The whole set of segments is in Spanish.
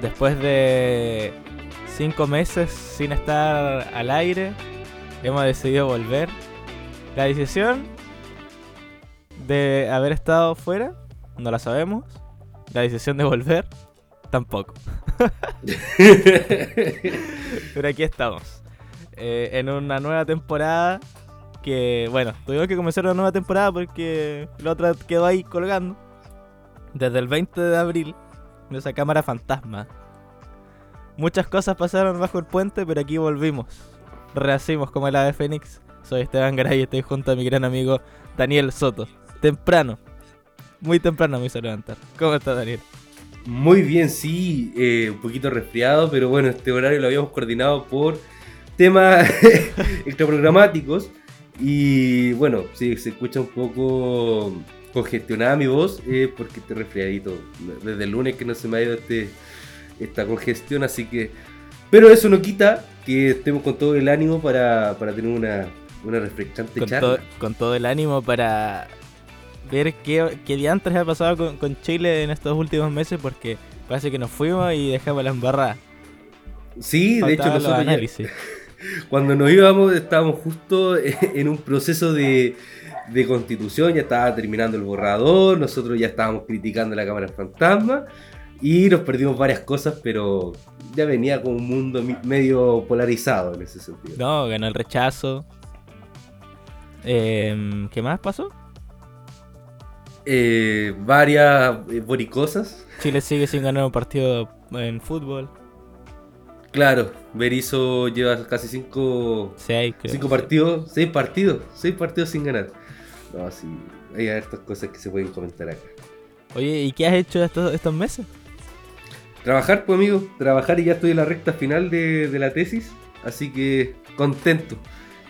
después de cinco meses sin estar al aire, hemos decidido volver. La decisión de haber estado fuera, no la sabemos. La decisión de volver, tampoco. Pero aquí estamos. Eh, en una nueva temporada que, bueno, tuvimos que comenzar una nueva temporada porque la otra quedó ahí colgando. Desde el 20 de abril, esa cámara fantasma. Muchas cosas pasaron bajo el puente, pero aquí volvimos. Rehacimos como el ave Fénix. Soy Esteban Garay y estoy junto a mi gran amigo Daniel Soto. Temprano, muy temprano me hizo levantar. ¿Cómo está Daniel? Muy bien, sí, eh, un poquito resfriado, pero bueno, este horario lo habíamos coordinado por temas extraprogramáticos. Y bueno, si se escucha un poco congestionada mi voz, eh, porque estoy resfriadito. Desde el lunes que no se me ha ido este, esta congestión, así que. Pero eso no quita que estemos con todo el ánimo para, para tener una, una refrescante con charla. con todo el ánimo para ver qué, qué diantres ha pasado con, con, Chile en estos últimos meses, porque parece que nos fuimos y dejamos la embarrada. Sí, de hecho, nosotros ya, cuando nos íbamos estábamos justo en un proceso de, de, constitución, ya estaba terminando el borrador, nosotros ya estábamos criticando la Cámara Fantasma y nos perdimos varias cosas, pero ya venía con un mundo medio polarizado en ese sentido. No, ganó el rechazo. Eh, ¿Qué más pasó? eh, varias eh, boricosas. Chile sigue sin ganar un partido en fútbol. Claro, Berizzo lleva casi cinco, seis, creo, cinco partidos, seis partidos, seis partidos sin ganar. No, sí, hay estas cosas que se pueden comentar acá. Oye, ¿y qué has hecho estos, estos meses? Trabajar, pues amigo, trabajar y ya estoy en la recta final de, de la tesis, así que contento.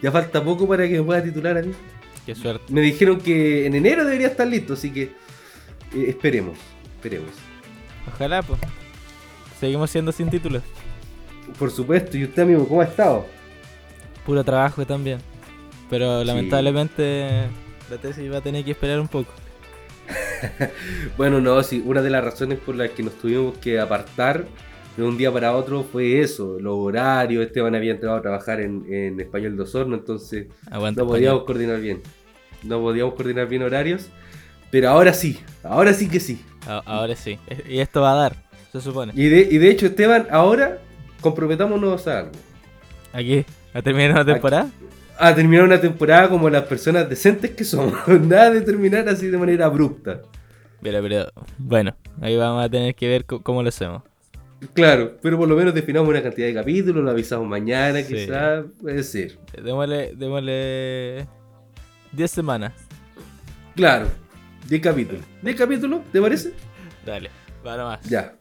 Ya falta poco para que me pueda titular a mí. Qué suerte. Me dijeron que en enero debería estar listo, así que eh, esperemos, esperemos. Ojalá, pues. Seguimos siendo sin títulos. Por supuesto, ¿y usted, amigo, cómo ha estado? Puro trabajo también. Pero sí. La tesis va a tener que esperar un poco. bueno, no, sí, una de las razones por las que nos tuvimos que apartar de un día para otro fue eso, los horarios, Esteban había entrado a trabajar en, en Español de Osorno, entonces Aguanta no podíamos español. coordinar bien. No podíamos coordinar bien horarios, pero ahora sí, ahora sí que sí. Ahora sí, y esto va a dar, se supone. Y de, y de hecho, Esteban, ahora comprometámonos a algo. ¿A qué? ¿A terminar una temporada? A terminar una temporada como las personas decentes que somos. Nada de terminar así de manera abrupta. Pero, pero, bueno, ahí vamos a tener que ver cómo lo hacemos. Claro, pero por lo menos definamos una cantidad de capítulos, lo avisamos mañana, sí. quizás, puede ser. Démosle, démosle 10 semanas. Claro, 10 capítulos. ¿10 capítulos? ¿Te parece? Dale, para más. Ya.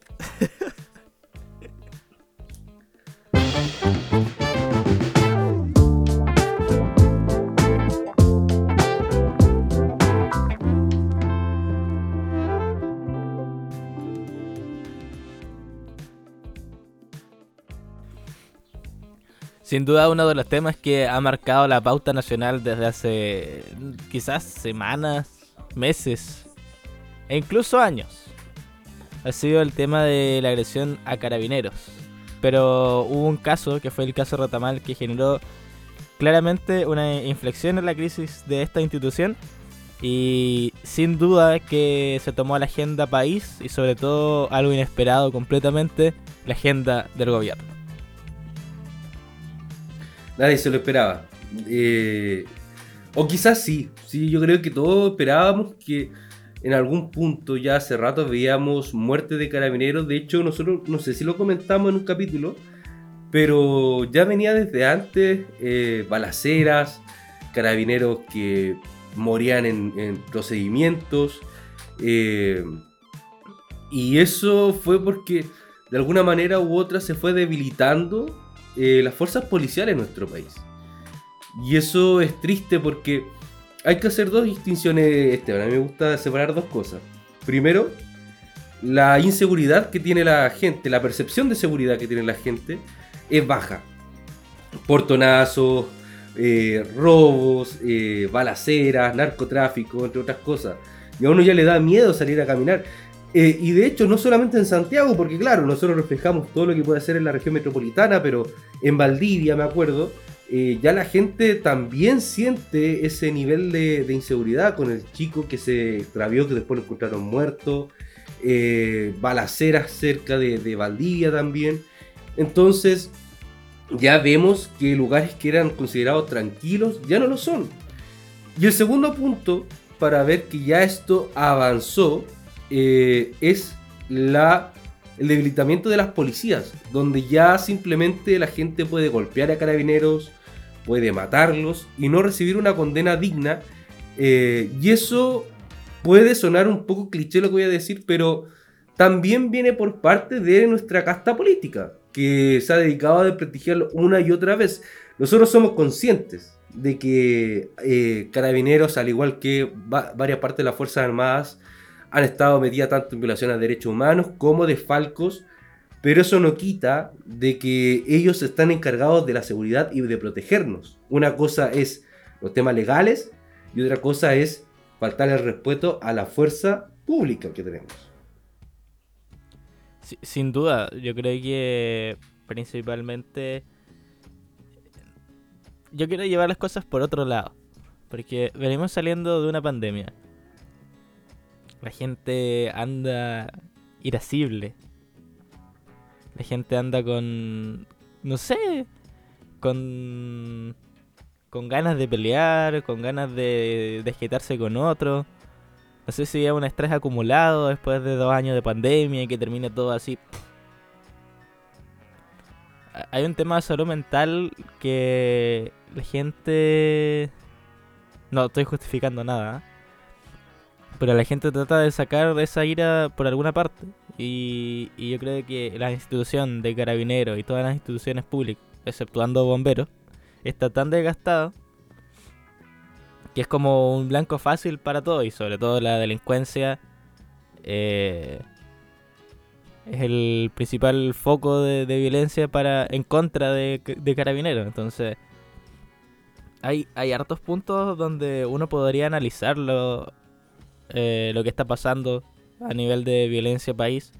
Sin duda uno de los temas que ha marcado la pauta nacional desde hace quizás semanas, meses e incluso años ha sido el tema de la agresión a carabineros. Pero hubo un caso, que fue el caso Ratamal, que generó claramente una inflexión en la crisis de esta institución y sin duda que se tomó la agenda país y sobre todo algo inesperado completamente, la agenda del gobierno. Nadie se lo esperaba. Eh, o quizás sí, sí, yo creo que todos esperábamos que en algún punto ya hace rato veíamos muerte de carabineros. De hecho, nosotros no sé si lo comentamos en un capítulo, pero ya venía desde antes eh, balaceras, carabineros que morían en, en procedimientos. Eh, y eso fue porque de alguna manera u otra se fue debilitando eh, las fuerzas policiales en nuestro país. Y eso es triste porque hay que hacer dos distinciones, Esteban. A mí me gusta separar dos cosas. Primero, la inseguridad que tiene la gente, la percepción de seguridad que tiene la gente es baja. Portonazos, eh, robos, eh, balaceras, narcotráfico, entre otras cosas. Y a uno ya le da miedo salir a caminar. Eh, y de hecho, no solamente en Santiago, porque claro, nosotros reflejamos todo lo que puede hacer en la región metropolitana, pero en Valdivia, me acuerdo, eh, ya la gente también siente ese nivel de, inseguridad con el chico que se extravió, que después lo encontraron muerto, eh, balaceras cerca de, de, Valdivia también. Entonces, ya vemos que lugares que eran considerados tranquilos ya no lo son. Y el segundo punto, para ver que ya esto avanzó, eh, es la el debilitamiento de las policías, donde ya simplemente la gente puede golpear a carabineros, puede matarlos y no recibir una condena digna. Eh, y eso puede sonar un poco cliché lo que voy a decir, pero también viene por parte de nuestra casta política, que se ha dedicado a desprestigiarlo una y otra vez. Nosotros somos conscientes de que eh, carabineros, al igual que varias partes de las Fuerzas Armadas, han estado metidas tanto en violaciones a derechos humanos como de falcos pero eso no quita de que ellos están encargados de la seguridad y de protegernos. Una cosa es los temas legales y otra cosa es faltar el respeto a la fuerza pública que tenemos. sin duda, yo creo que principalmente yo quiero llevar las cosas por otro lado, porque venimos saliendo de una pandemia. La gente anda irascible, la gente anda con. No sé. Con. Con ganas de pelear, con ganas de desquitarse con otro. No sé si hay un estrés acumulado después de dos años de pandemia y que termine todo así. Hay un tema de salud mental que la gente... No estoy justificando nada. ¿eh? Pero la gente trata de sacar esa ira por alguna parte. Y, yo creo que la institución de carabineros y todas las instituciones públicas, exceptuando bomberos, está tan desgastada que es como un blanco fácil para todo y sobre todo la delincuencia eh, es el principal foco de, violencia para en contra de, carabineros. Entonces hay, hay hartos puntos donde uno podría analizarlo eh, lo que está pasando a nivel de violencia país.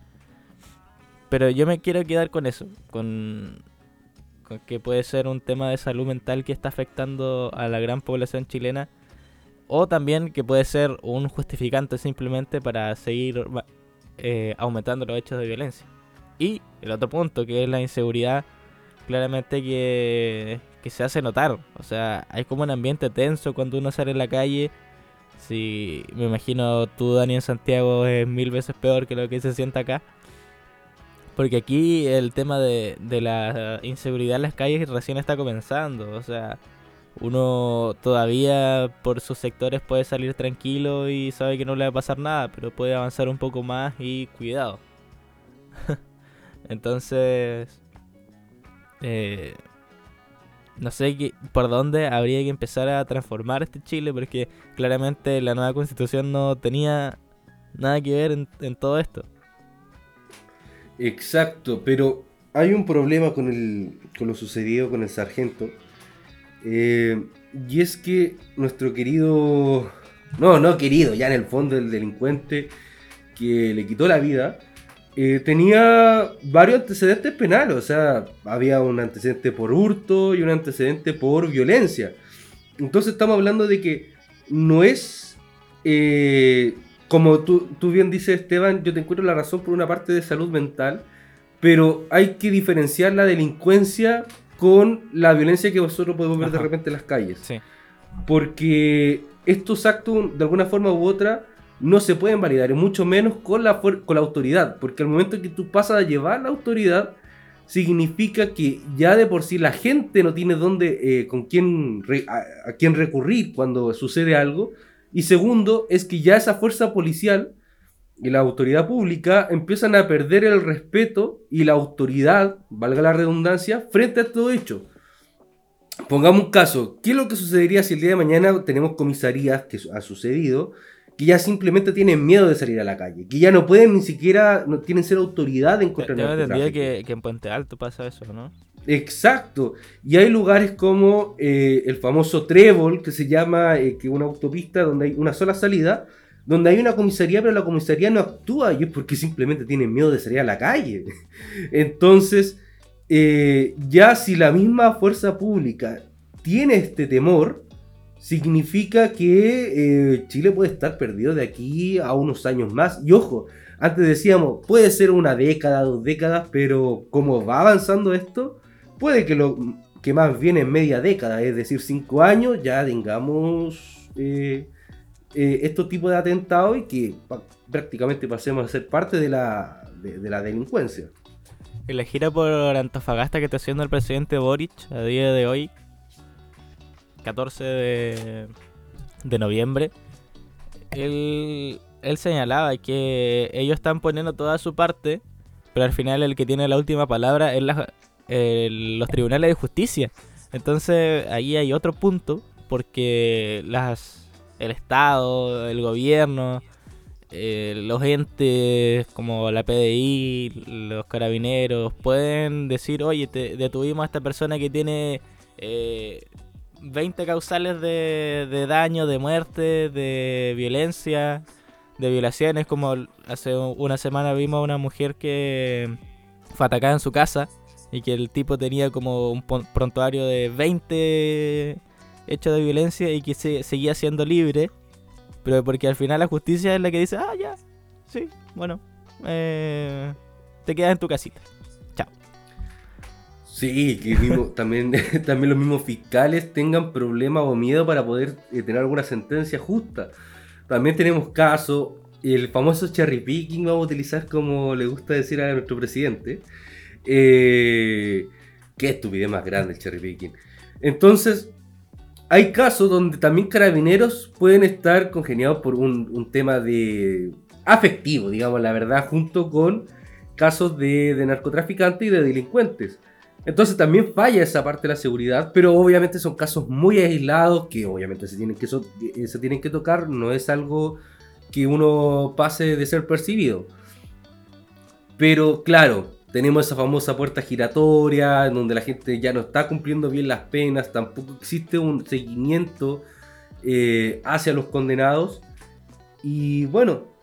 Pero yo me quiero quedar con eso, con, que puede ser un tema de salud mental que está afectando a la gran población chilena. O también que puede ser un justificante simplemente para seguir eh, aumentando los hechos de violencia. Y el otro punto, que es la inseguridad, claramente que, que se hace notar. O sea, hay como un ambiente tenso cuando uno sale en la calle Sí, me imagino tú, Dani, en Santiago es mil veces peor que lo que se siente acá. Porque aquí el tema de, de la inseguridad en las calles recién está comenzando. O sea, uno todavía por sus sectores puede salir tranquilo y sabe que no le va a pasar nada, pero puede avanzar un poco más y cuidado. Entonces, eh, no sé qué, por dónde habría que empezar a transformar este Chile, porque claramente la nueva constitución no tenía nada que ver en, todo esto. Exacto, pero hay un problema con, el, con lo sucedido con el sargento. Eh, y es que nuestro querido, no, no querido, ya en el fondo el delincuente que le quitó la vida, eh, tenía varios antecedentes penales, o sea, había un antecedente por hurto y un antecedente por violencia. Entonces estamos hablando de que no es, eh, como tú, tú, bien dices Esteban, yo te encuentro la razón por una parte de salud mental, pero hay que diferenciar la delincuencia con la violencia que vosotros podemos ver de repente en las calles. Porque estos actos, de alguna forma u otra, no se pueden validar, y mucho menos con la, con la autoridad, porque al momento que tú pasas a llevar la autoridad, significa que ya de por sí la gente no tiene dónde, eh, con quién, a, quién recurrir cuando sucede algo, y segundo, es que ya esa fuerza policial y la autoridad pública empiezan a perder el respeto y la autoridad, valga la redundancia, frente a todo hecho. Pongamos un caso, ¿qué es lo que sucedería si el día de mañana tenemos comisarías, que ha sucedido, que ya simplemente tienen miedo de salir a la calle, que ya no pueden ni siquiera, no tienen ser autoridad en contra Yo entendía que, que, en Puente Alto pasa eso, ¿no? Exacto. Y hay lugares como eh, el famoso Trébol, que se llama, eh, que una autopista donde hay una sola salida, donde hay una comisaría, pero la comisaría no actúa y es porque simplemente tienen miedo de salir a la calle. Entonces, eh, ya si la misma fuerza pública tiene este temor, significa que eh, Chile puede estar perdido de aquí a unos años más. Y ojo, antes decíamos, puede ser una década, dos décadas, pero como va avanzando esto, puede que lo que más viene en media década, es decir, cinco años, ya tengamos eh, eh, estos tipos de atentados y que prácticamente pasemos a ser parte de la, de, la delincuencia. En la gira por Antofagasta que está haciendo el presidente Boric a día de hoy, 14 de, de noviembre, él él señalaba que ellos están poniendo toda su parte, pero al final el que tiene la última palabra es los tribunales de justicia. Entonces ahí hay otro punto, porque las, el Estado, el gobierno, eh, los entes como la PDI, los carabineros, pueden decir, oye, te detuvimos a esta persona que tiene... 20 eh, causales de, de daño, de muerte, de violencia, de violaciones, como hace una semana vimos a una mujer que fue atacada en su casa y que el tipo tenía como un prontuario de 20 hechos de violencia y que se, seguía siendo libre, pero porque al final la justicia es la que dice, ah, ya, sí, bueno, eh, te quedas en tu casita. Sí, que también, también los mismos fiscales tengan problemas o miedo para poder eh, tener alguna sentencia justa. También tenemos caso, el famoso cherry picking, vamos a utilizar como le gusta decir a nuestro presidente. Eh, qué estupidez más grande el cherry picking. Entonces, hay casos donde también carabineros pueden estar congeniados por un, tema de afectivo, digamos la verdad, junto con casos de narcotraficantes y de delincuentes. Entonces también falla esa parte de la seguridad, pero obviamente son casos muy aislados que obviamente se tienen que, eh, se tienen que tocar, no es algo que uno pase de ser percibido. Pero claro, tenemos esa famosa puerta giratoria, en donde la gente ya no está cumpliendo bien las penas, tampoco existe un seguimiento eh, hacia los condenados. Y bueno,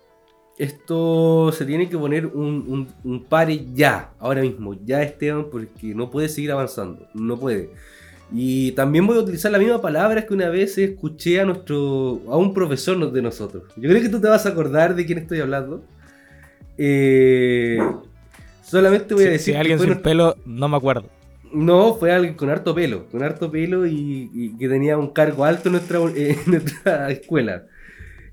esto se tiene que poner un, un, pare ya, ahora mismo, ya Esteban, porque no puede seguir avanzando, no puede. Y también voy a utilizar la misma palabra que una vez escuché a nuestro a un profesor de nosotros. Yo creo que tú te vas a acordar de quién estoy hablando. Eh, solamente voy a decir. Si alguien sin pelo, no me acuerdo. No, fue alguien con harto pelo, con harto pelo y, que tenía un cargo alto en nuestra, en nuestra escuela.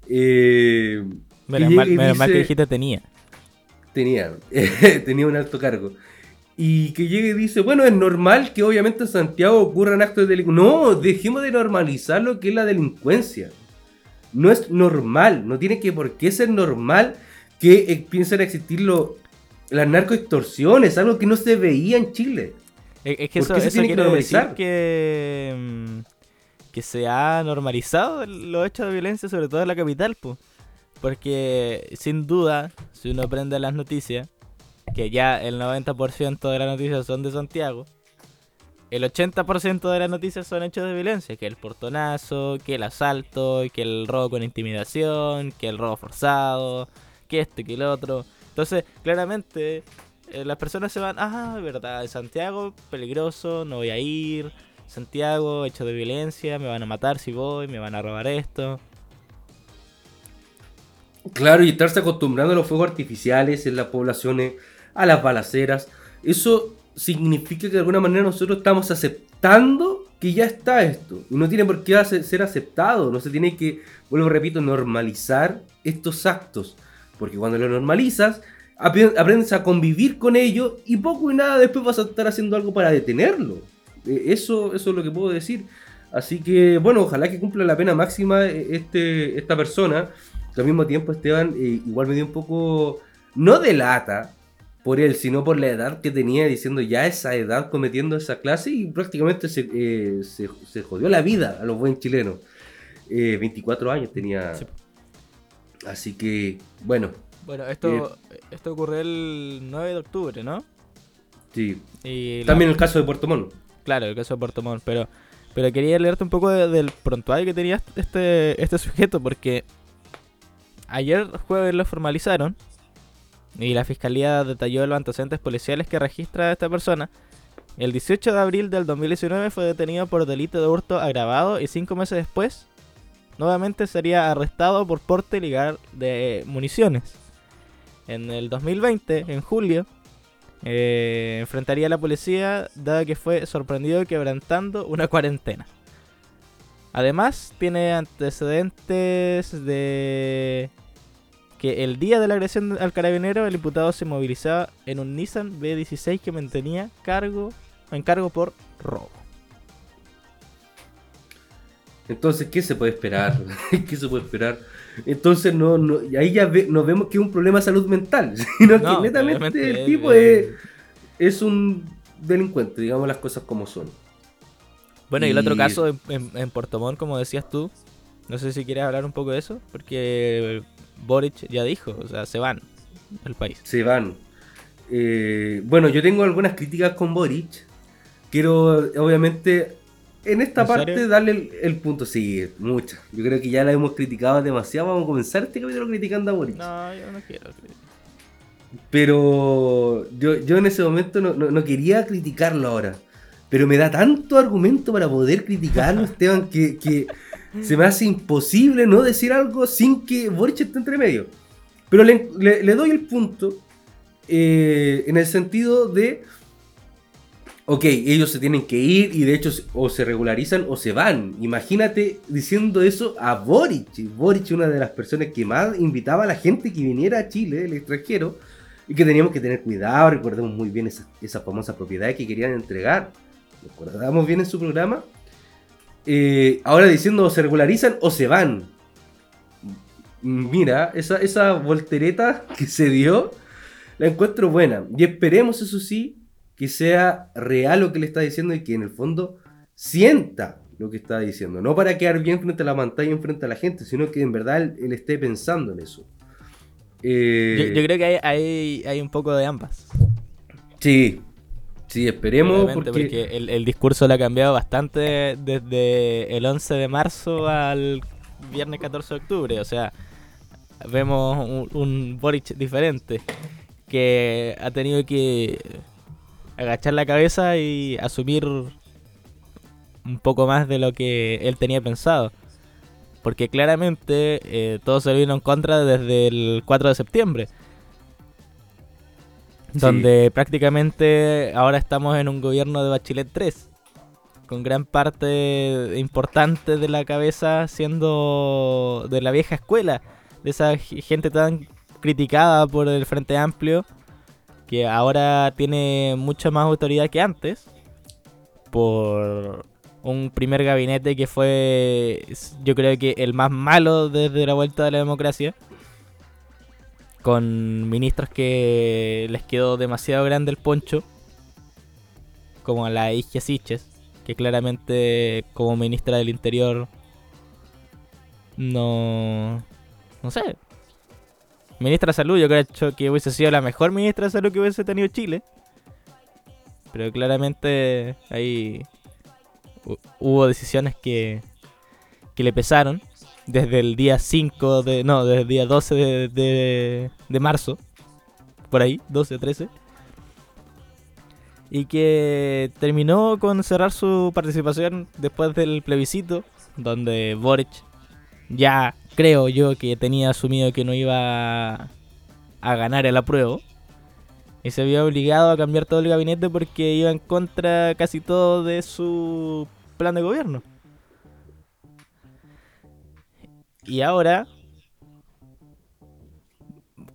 Eh, Menos, mal, que dijiste tenía. Tenía, tenía un alto cargo. Y que llegue y dice, bueno, es normal que obviamente en Santiago ocurran actos de delincuencia. No, dejemos de normalizar lo que es la delincuencia. No es normal, no tiene que por qué ser normal que empiecen a existir lo, las narcoextorsiones, algo que no se veía en Chile. Es, que eso, se tiene que normalizar? que, mm, que se ha normalizado los hechos de violencia, sobre todo en la capital, pues. Porque sin duda, si uno prende las noticias, que ya el 90% de las noticias son de Santiago, el 80% de las noticias son hechos de violencia, que el portonazo, que el asalto, que el robo con intimidación, que el robo forzado, que este, que el otro. Entonces, claramente, eh, las personas se van, ah, verdad, Santiago, peligroso, no voy a ir. Santiago, hecho de violencia, me van a matar si voy, me van a robar esto. Claro, y estarse acostumbrando a los fuegos artificiales en las poblaciones, a las balaceras. Eso significa que de alguna manera nosotros estamos aceptando que ya está esto. Y no tiene por qué ser aceptado. No se tiene que, vuelvo repito, normalizar estos actos. Porque cuando lo normalizas, aprendes a convivir con ello y poco y nada después vas a estar haciendo algo para detenerlo. E, eso, eso es lo que puedo decir. Así que, bueno, ojalá que cumpla la pena máxima eh, este, esta persona al mismo tiempo Esteban eh, igual me dio un poco, no de lata por él, sino por la edad que tenía, diciendo ya esa edad cometiendo esa clase y prácticamente se, eh, se, jodió la vida a los buen chilenos. 24 eh, años tenía. Así que, bueno. Bueno, esto, esto ocurrió el 9 de octubre, ¿no? Sí. También el caso de Puerto Montt. Claro, el caso de Puerto Montt, pero, pero quería leerte un poco del prontuario que tenía este, este sujeto, porque ayer jueves lo formalizaron y la fiscalía detalló los antecedentes policiales que registra esta persona. El 18 de abril del 2019 fue detenido por delito de hurto agravado y cinco meses después nuevamente sería arrestado por porte ilegal de municiones. En el 2020, en julio, eh, enfrentaría a la policía dado que fue sorprendido quebrantando una cuarentena. Además, tiene antecedentes de que el día de la agresión al carabinero el imputado se movilizaba en un Nissan B16 que mantenía cargo, en cargo por robo. Entonces, ¿qué se puede esperar? ¿Qué se puede esperar? Entonces, no, no ahí ya nos vemos que es un problema de salud mental, sino que netamente el tipo es, es, un delincuente, digamos las cosas como son. Bueno, y, el otro caso en, en, Puerto Montt, como decías tú, no sé si quieres hablar un poco de eso, porque Boric ya dijo, o sea, se van del país. Se van. Eh, bueno, yo tengo algunas críticas con Boric. Quiero, obviamente, en esta parte darle el, punto. Sí, muchas. Yo creo que ya la hemos criticado demasiado. Vamos a comenzar este capítulo criticando a Boric. No, yo no quiero. Pero yo, yo en ese momento no, quería criticarlo ahora. Pero me da tanto argumento para poder criticarlo, Esteban, que, que se me hace imposible no decir algo sin que Boric esté entre medio. Pero le, le, doy el punto eh, en el sentido de, ok, ellos se tienen que ir y de hecho o se regularizan o se van. Imagínate diciendo eso a Boric. Boric, una de las personas que más invitaba a la gente que viniera a Chile, el extranjero, y que teníamos que tener cuidado. Recordemos muy bien esa, esa famosa propiedad que querían entregar. Recordamos bien en su programa. Eh, ahora diciendo o se regularizan o se van. Mira, esa, esa voltereta que se dio, la encuentro buena. Y esperemos, eso sí, que sea real lo que le está diciendo y que en el fondo sienta lo que está diciendo. No para quedar bien frente a la pantalla y frente a la gente, sino que en verdad él, esté pensando en eso. Eh, yo, creo que hay, hay un poco de ambas. Sí, Sí, esperemos. Porque, el, discurso le ha cambiado bastante desde el 11 de marzo al viernes 14 de octubre. O sea, vemos un, Boric diferente que ha tenido que agachar la cabeza y asumir un poco más de lo que él tenía pensado. Porque claramente eh, todo se vino en contra desde el 4 de septiembre donde prácticamente ahora estamos en un gobierno de Bachelet 3, con gran parte importante de la cabeza siendo de la vieja escuela, de esa gente tan criticada por el Frente Amplio, que ahora tiene mucha más autoridad que antes, por un primer gabinete que fue yo creo que el más malo desde la vuelta de la democracia con ministros que les quedó demasiado grande el poncho, como la Isquia Siches, que claramente como ministra del Interior no... no sé. Ministra de Salud, yo creo que hubiese sido la mejor ministra de Salud que hubiese tenido Chile. Pero claramente ahí hubo decisiones que, que le pesaron desde el día 5 de. No, desde el día 12 de, de, marzo. Por ahí, 12 o 13. Y que terminó con cerrar su participación después del plebiscito, donde Boric ya creo yo que tenía asumido que no iba a ganar el apruebo. Y se vio obligado a cambiar todo el gabinete porque iba en contra casi todo de su plan de gobierno. Y ahora,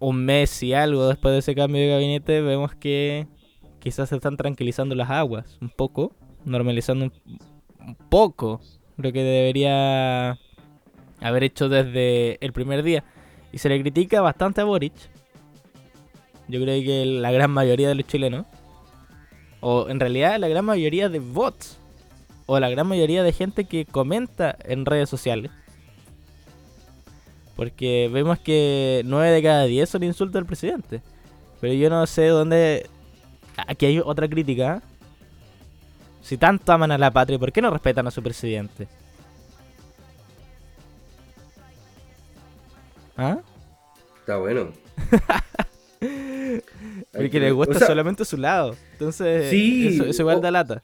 un mes y algo después de ese cambio de gabinete, vemos que quizás se están tranquilizando las aguas un poco, normalizando un, poco lo que debería haber hecho desde el primer día. Y se le critica bastante a Boric. Yo creo que la gran mayoría de los chilenos, o en realidad la gran mayoría de bots, o la gran mayoría de gente que comenta en redes sociales, porque vemos que 9 de cada 10 son insultos al presidente. Pero yo no sé dónde... Aquí hay otra crítica. Si tanto aman a la patria, ¿por qué no respetan a su presidente? ¿Ah? Está bueno. Porque le gusta solamente su lado. Entonces, sí, eso, igual da lata.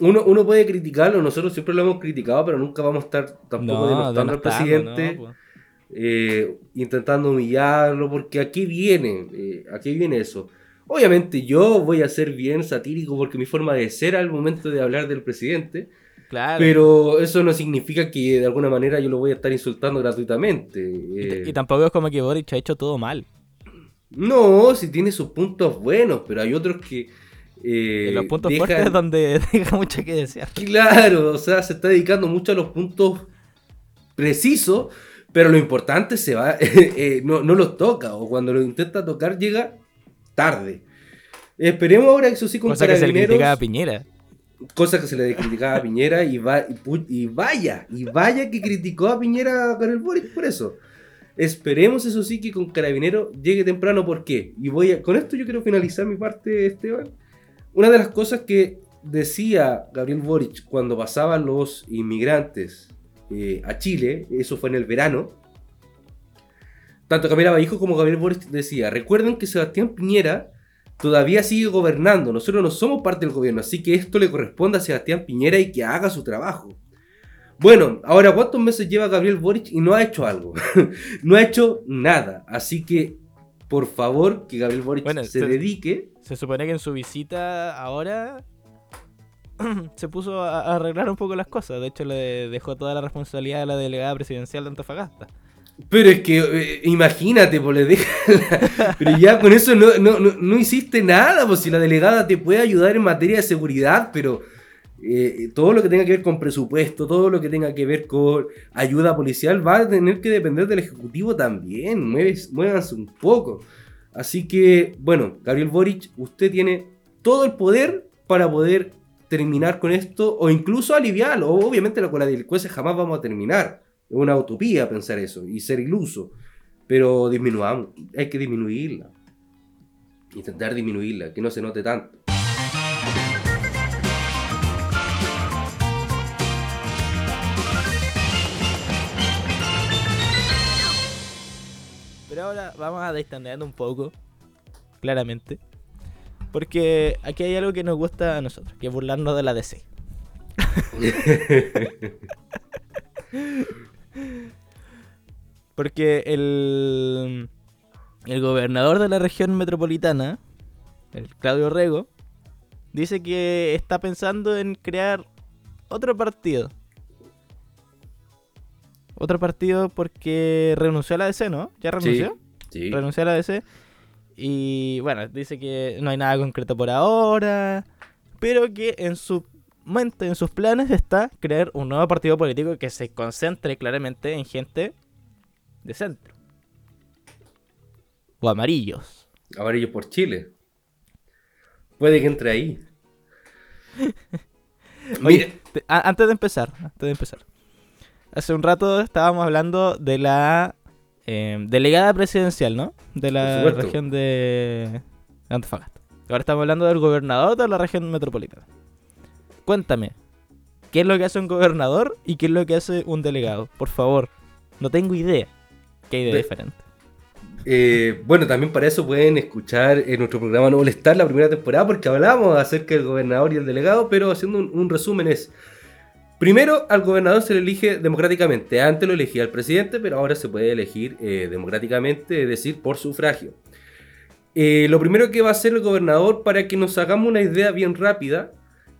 Uno, uno puede criticarlo, nosotros siempre lo hemos criticado, pero nunca vamos a estar tampoco denostando al presidente, pues. Eh, intentando humillarlo, porque aquí viene, eh, aquí viene eso. Obviamente yo voy a ser bien satírico porque mi forma de ser al momento de hablar del presidente, claro. pero eso no significa que de alguna manera yo lo voy a estar insultando gratuitamente. y, eh. tampoco es como que Boric ha hecho todo mal. No, si tiene sus puntos buenos, pero hay otros que... Eh, los puntos fuertes es donde deja mucho que desear. Claro, o sea, se está dedicando mucho a los puntos precisos, pero lo importante se va, eh, no, no los toca, o cuando lo intenta tocar llega tarde. Esperemos ahora, eso sí, con Cosa que se le criticaba a Piñera. Cosa que se le criticaba a Piñera y, va, y, vaya, y vaya que criticó a Piñera el Boris por eso. Esperemos, eso sí, que con Carabinero llegue temprano. ¿Por qué? Y voy a, con esto yo quiero finalizar mi parte, Esteban. Una de las cosas que decía Gabriel Boric cuando pasaban los inmigrantes eh, a Chile, eso fue en el verano, tanto Camila Vallejo como Gabriel Boric decía, recuerden que Sebastián Piñera todavía sigue gobernando, nosotros no somos parte del gobierno, así que esto le corresponde a Sebastián Piñera y que haga su trabajo. Bueno, ahora, ¿cuántos meses lleva Gabriel Boric y no ha hecho algo? no ha hecho nada. Así que, por favor, que Gabriel Boric se, dedique. Se supone que en su visita ahora se puso a arreglar un poco las cosas. De hecho, le dejó toda la responsabilidad a la delegada presidencial de Antofagasta. Pero es que, eh, imagínate, pues le deja. Pero ya con eso no, no, no, hiciste nada, pues si la delegada te puede ayudar en materia de seguridad, pero eh, todo lo que tenga que ver con presupuesto, todo lo que tenga que ver con ayuda policial, va a tener que depender del Ejecutivo también. Muévanse un poco. Así que, bueno, Gabriel Boric, usted tiene todo el poder para poder terminar con esto o incluso aliviarlo. Obviamente con la delincuencia jamás vamos a terminar. Es una utopía pensar eso y ser iluso. Pero disminuamos, hay que disminuirla. Intentar disminuirla, que no se note tanto. ahora vamos a distendiendo un poco, claramente. Porque aquí hay algo que nos gusta a nosotros, que es burlarnos de la DC. Porque el, el gobernador de la región metropolitana, el Claudio Rego, dice que está pensando en crear otro partido. Otro partido porque renunció a la DC, ¿no? ¿Ya renunció? Sí. Renunció a la DC. Y bueno, dice que no hay nada concreto por ahora, pero que en su mente, en sus planes está crear un nuevo partido político que se concentre claramente en gente de centro. O amarillos. Amarillos por Chile. Puede que entre ahí. Oye, antes de empezar, antes de empezar. Hace un rato estábamos hablando de la eh, delegada presidencial, ¿no? De la región de Antofagasta. Ahora estamos hablando del gobernador de la región metropolitana. Cuéntame, ¿qué es lo que hace un gobernador y qué es lo que hace un delegado? Por favor, no tengo idea. ¿Qué hay de diferente? Eh, bueno, también para eso pueden escuchar en nuestro programa No Molestar la primera temporada porque hablamos acerca del gobernador y el delegado, pero haciendo un resumen es Primero, al gobernador se le elige democráticamente. Antes lo elegía el presidente, pero ahora se puede elegir eh, democráticamente, es decir, por sufragio. Eh, lo primero que va a hacer el gobernador, para que nos hagamos una idea bien rápida,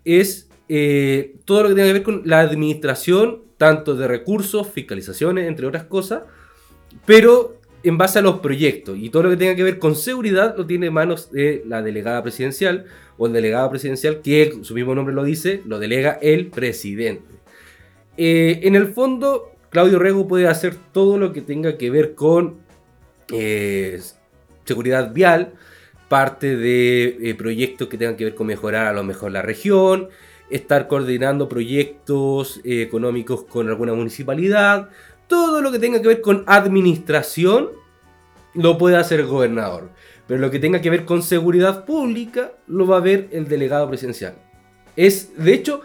es eh, todo lo que tiene que ver con la administración, tanto de recursos, fiscalizaciones, entre otras cosas, pero en base a los proyectos. Y todo lo que tenga que ver con seguridad lo tiene en manos de la delegada presidencial o el delegado presidencial, que su mismo nombre lo dice, lo delega el presidente. Eh, en el fondo, Claudio Rego puede hacer todo lo que tenga que ver con eh, seguridad vial, parte de eh, proyectos que tengan que ver con mejorar a lo mejor la región, estar coordinando proyectos económicos con alguna municipalidad, todo lo que tenga que ver con administración lo puede hacer el gobernador. Pero lo que tenga que ver con seguridad pública lo va a ver el delegado presidencial. Es, de hecho,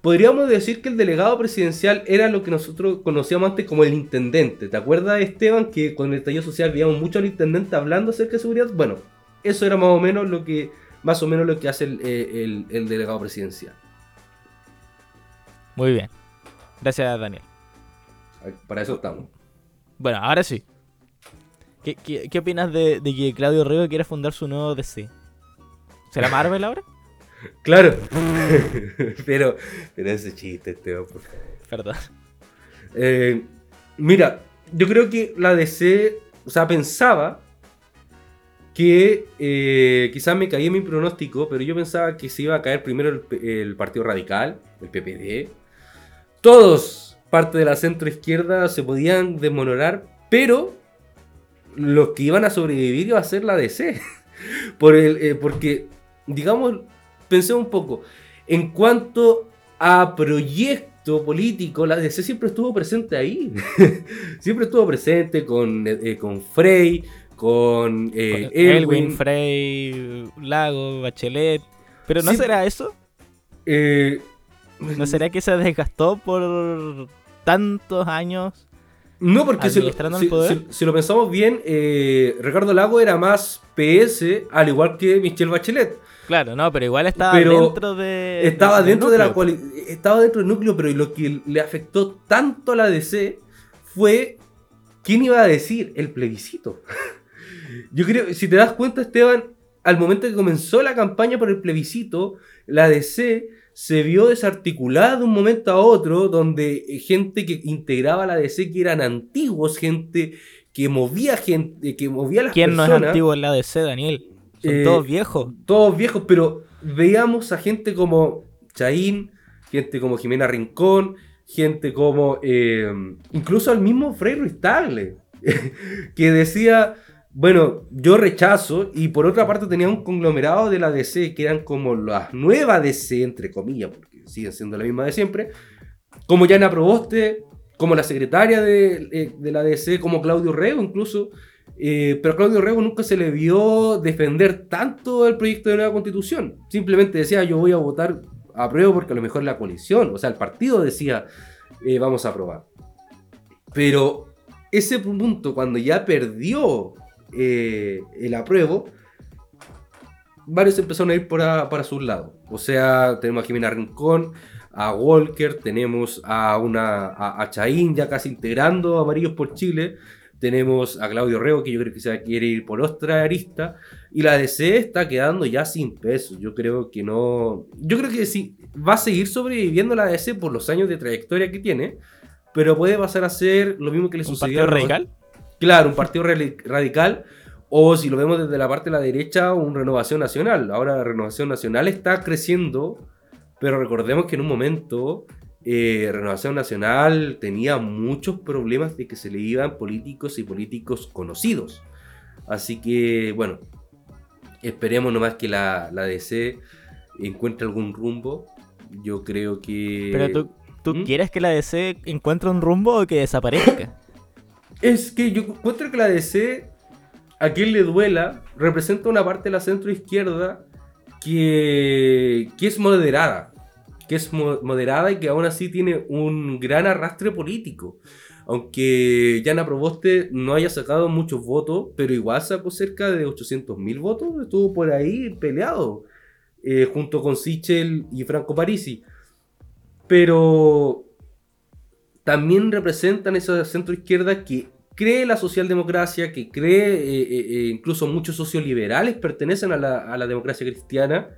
podríamos decir que el delegado presidencial era lo que nosotros conocíamos antes como el intendente. ¿Te acuerdas, Esteban, que con el estallido social veíamos mucho al intendente hablando acerca de seguridad? Bueno, eso era más o menos lo que, más o menos lo que hace el, eh, el delegado presidencial. Muy bien. Gracias, Daniel. Para eso estamos. Bueno, ahora sí. ¿Qué, qué, opinas de, que Claudio Rego quiere fundar su nuevo DC? ¿Será Marvel ahora? Claro. pero, pero ese chiste, este, por Perdón. Eh, mira, yo creo que la DC, o sea, pensaba que eh, quizás me caí en mi pronóstico, pero yo pensaba que se iba a caer primero el, el Partido Radical, el PPD. Todos, parte de la centro izquierda, se podían desmonorar, pero los que iban a sobrevivir iba a ser la DC. Por el, eh, porque, digamos, pensé un poco, en cuanto a proyecto político, la DC siempre estuvo presente ahí. siempre estuvo presente con, eh, con Frey, con eh, Elwin, Frey, Lago, Bachelet. Pero ¿no será eso? ¿No será que se desgastó por tantos años no, porque si, lo pensamos bien, eh, Ricardo Lago era más PS, al igual que Michelle Bachelet. Claro, no, pero igual estaba dentro de. Estaba dentro de la Estaba dentro del núcleo, pero lo que le afectó tanto a la DC fue. ¿Quién iba a decir? El plebiscito. Yo creo, si te das cuenta, Esteban, al momento que comenzó la campaña por el plebiscito, la DC se vio desarticulada de un momento a otro, donde gente que integraba la DC que eran antiguos, gente que movía gente, que movía las ¿Quién no es antiguo en la DC, Daniel? Son eh, todos viejos. Todos viejos, pero veíamos a gente como Chaín, gente como Jimena Rincón, gente como eh, incluso al mismo Frey Ruiz que decía bueno, yo rechazo, y por otra parte tenía un conglomerado de la DC que eran como las nuevas DC, entre comillas, porque siguen siendo la misma de siempre, como Yana Proboste, como la secretaria de, eh, la DC, como Claudio Rego incluso, eh, pero Claudio Rego nunca se le vio defender tanto el proyecto de nueva constitución, simplemente decía yo voy a votar a porque a lo mejor la coalición, o sea, el partido decía eh, vamos a aprobar. Pero ese punto, cuando ya perdió eh, el apruebo, varios empezaron a ir para, para su lado. O sea, tenemos a Jimena Rincón, a Walker, tenemos a una a, Chaín ya casi integrando Amarillos por Chile, tenemos a Claudio Rego que yo creo que se quiere ir por otra arista y la DC está quedando ya sin peso. Yo creo que no, yo creo que sí va a seguir sobreviviendo la DC por los años de trayectoria que tiene, pero puede pasar a ser lo mismo que le sucedió a Radical. Claro, un partido radical. O si lo vemos desde la parte de la derecha, un renovación nacional. Ahora la renovación nacional está creciendo, pero recordemos que en un momento eh, Renovación Nacional tenía muchos problemas de que se le iban políticos y políticos conocidos. Así que, bueno, esperemos nomás que la, la DC encuentre algún rumbo. Yo creo que... Pero tú, ¿tú ¿Mm? quieres que la DC encuentre un rumbo o que desaparezca? Es que yo encuentro que la DC, a quien le duela, representa una parte de la centro izquierda que, que es moderada. Que es moderada y que aún así tiene un gran arrastre político. Aunque Yana Proboste no haya sacado muchos votos, pero igual sacó cerca de 800.000 votos. Estuvo por ahí peleado. Eh, junto con Sichel y Franco Parisi. Pero también representan esa centro izquierda que cree la socialdemocracia, que cree eh, eh, eh, incluso muchos socioliberales pertenecen a la, democracia cristiana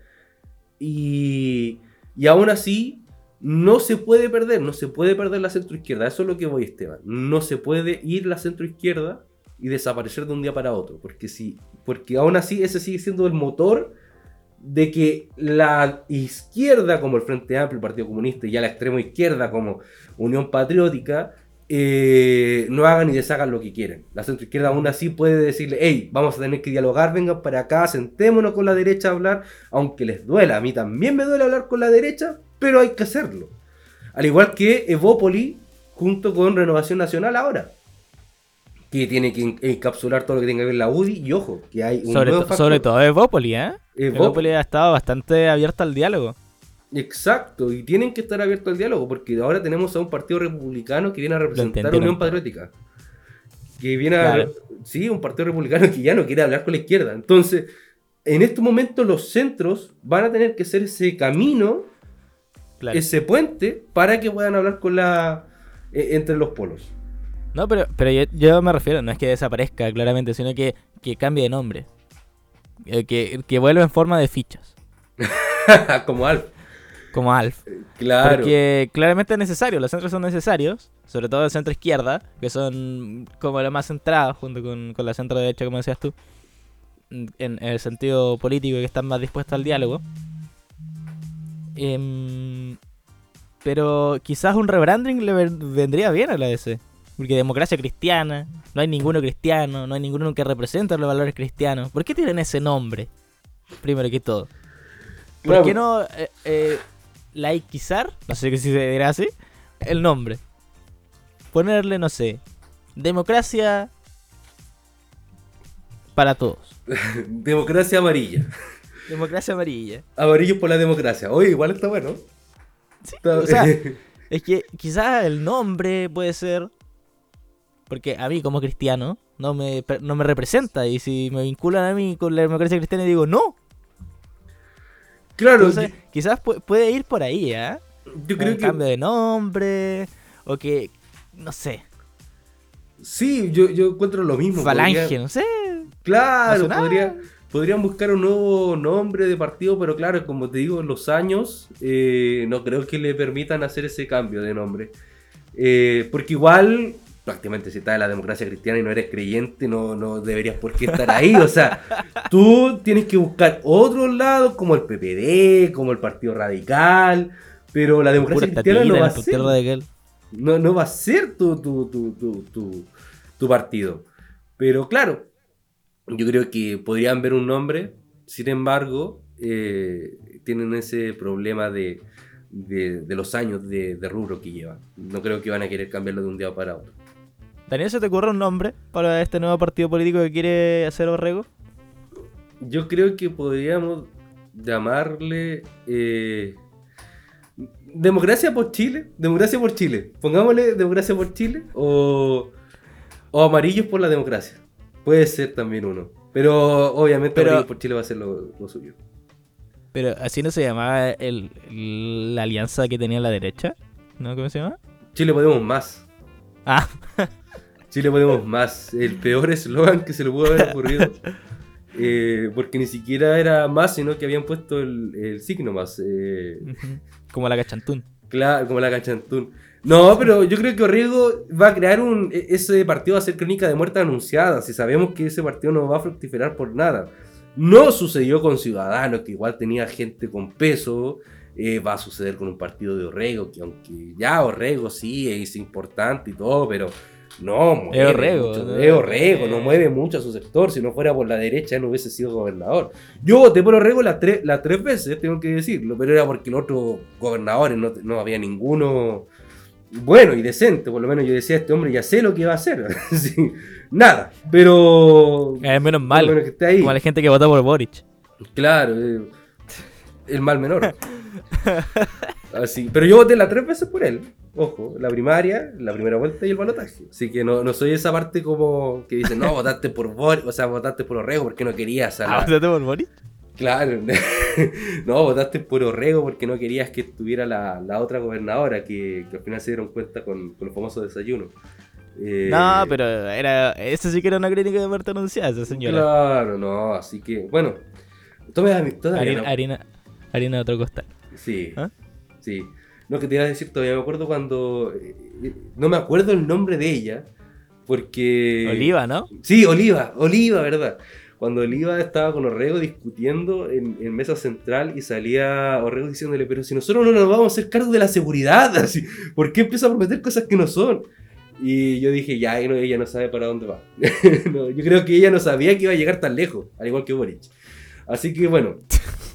y, y, aún así no se puede perder, no se puede perder la centroizquierda, eso es lo que voy Esteban, no se puede ir la centroizquierda y desaparecer de un día para otro, porque, si, porque aún así ese sigue siendo el motor de que la izquierda como el Frente Amplio, el Partido Comunista y ya la extrema izquierda como Unión Patriótica eh, no hagan y deshagan lo que quieren. La centroizquierda aún así puede decirle, hey, vamos a tener que dialogar, vengan para acá, sentémonos con la derecha a hablar, aunque les duela. A mí también me duele hablar con la derecha, pero hay que hacerlo. Al igual que Evópoli junto con Renovación Nacional ahora. Que tiene que encapsular todo lo que tenga que ver la UDI y ojo, que hay un sobre, sobre todo Evópoli, ¿eh? Evópoli ha estado bastante abierta al diálogo. Exacto, y tienen que estar abiertos al diálogo, porque ahora tenemos a un partido republicano que viene a representar a Unión Patriótica. Que viene a. Sí, un partido republicano que ya no quiere hablar con la izquierda. Entonces, en estos momentos, los centros van a tener que hacer ese camino, ese puente, para que puedan hablar con la. E, entre los polos. No, pero, pero yo, me refiero, no es que desaparezca claramente, sino que, que cambie de nombre. Eh, que, que vuelva en forma de fichas. Como Alf. Como Alf. Claro. Porque claramente es necesario, los centros son necesarios, sobre todo el centro izquierda, que son como la más centrada junto con, la centro derecha, como decías tú, en, el sentido político que están más dispuestos al diálogo. Em, pero quizás un rebranding le vendría bien a la DC. Porque democracia cristiana, no hay ninguno cristiano, no hay ninguno que represente los valores cristianos. ¿Por qué tienen ese nombre? Primero que todo. ¿Por qué no eh, eh, laikizar? No sé si se dirá así. El nombre. Ponerle, no sé, democracia para todos. democracia amarilla. Democracia amarilla. Amarillo por la democracia. Oye, igual está bueno. Sí, o sea, es que quizás el nombre puede ser porque a mí, como cristiano, no me, no me representa. Y si me vinculan a mí con la democracia cristiana, digo, no. Claro. quizás puede ir por ahí, ¿eh? Yo creo Un cambio de nombre. O que. No sé. Sí, yo, yo encuentro lo mismo. Falange, no sé. Claro, podrían buscar un nuevo nombre de partido, pero claro, como te digo, los años eh, no creo que le permitan hacer ese cambio de nombre. Eh, porque igual prácticamente si estás en la democracia cristiana y no eres creyente, no, no deberías por qué estar ahí. O sea, tú tienes que buscar otros lados como el PPD, como el Partido Radical, pero la democracia cristiana no va a ser. No, no va a ser tu, tu, tu, tu, partido. Pero claro, yo creo que podrían ver un nombre, sin embargo, eh, tienen ese problema de, de, los años de, de, rubro que llevan. No creo que van a querer cambiarlo de un día para otro. Daniel, ¿se te ocurre un nombre para este nuevo partido político que quiere hacer Orrego? Yo creo que podríamos llamarle eh, Democracia por Chile. Democracia por Chile. Pongámosle Democracia por Chile o, o Amarillos por la Democracia. Puede ser también uno. Pero obviamente Pero, por Chile va a ser lo, suyo. Pero así no se llamaba el, la alianza que tenía la derecha. ¿No? ¿Cómo se llama? Chile Podemos Más. Ah. Sí le ponemos más. El peor eslogan que se le pudo haber ocurrido. Eh, porque ni siquiera era más, sino que habían puesto el, signo más. Eh. Como la cachantún. Claro, como la cachantún. No, pero yo creo que Orrego va a crear un. E, ese partido va a ser crónica de muerte anunciada. Si sabemos que ese partido no va a fructificar por nada. No sucedió con Ciudadanos, que igual tenía gente con peso. Eh, va a suceder con un partido de Orrego, que aunque ya Orrego sí es importante y todo, pero no, mueve es Orrego. ¿no? mueve mucho a su sector. Si no fuera por la derecha, no hubiese sido gobernador. Yo voté por Orrego las, las tres veces, tengo que decirlo, pero era porque los otros gobernadores no, había ninguno bueno y decente. Por lo menos yo decía, este hombre ya sé lo que va a hacer. nada, pero. Es menos mal. Como la gente que vota por Boric. Claro, eh, el mal menor. Así, pero yo voté las tres veces por él. Ojo, la primaria, la primera vuelta y el balotaje. Así que no, no soy esa parte como que dice, no, votaste por Boris, o sea, votaste por Orrego porque no querías. A ¿Votaste por Boris? Claro, no, votaste por Orrego porque no querías que estuviera la, la otra gobernadora que, que, al final se dieron cuenta con, con los famosos desayunos. Eh, no, pero era, eso sí que era una crítica de muerte anunciada, esa señora. Claro, no, así que, bueno, tome harina, harina, harina de otro costal. Sí, ¿Ah? sí. No, que te iba a decir todavía, me acuerdo cuando... Eh, no me acuerdo el nombre de ella, porque... Oliva, ¿no? Sí, Oliva, Oliva, ¿verdad? Cuando Oliva estaba con Orrego discutiendo en, mesa central y salía Orrego diciéndole, pero si nosotros no nos vamos a hacer cargo de la seguridad, así, ¿por qué empieza a prometer cosas que no son? Y yo dije, ya, ella no sabe para dónde va. yo creo que ella no sabía que iba a llegar tan lejos, al igual que Boric. Así que bueno,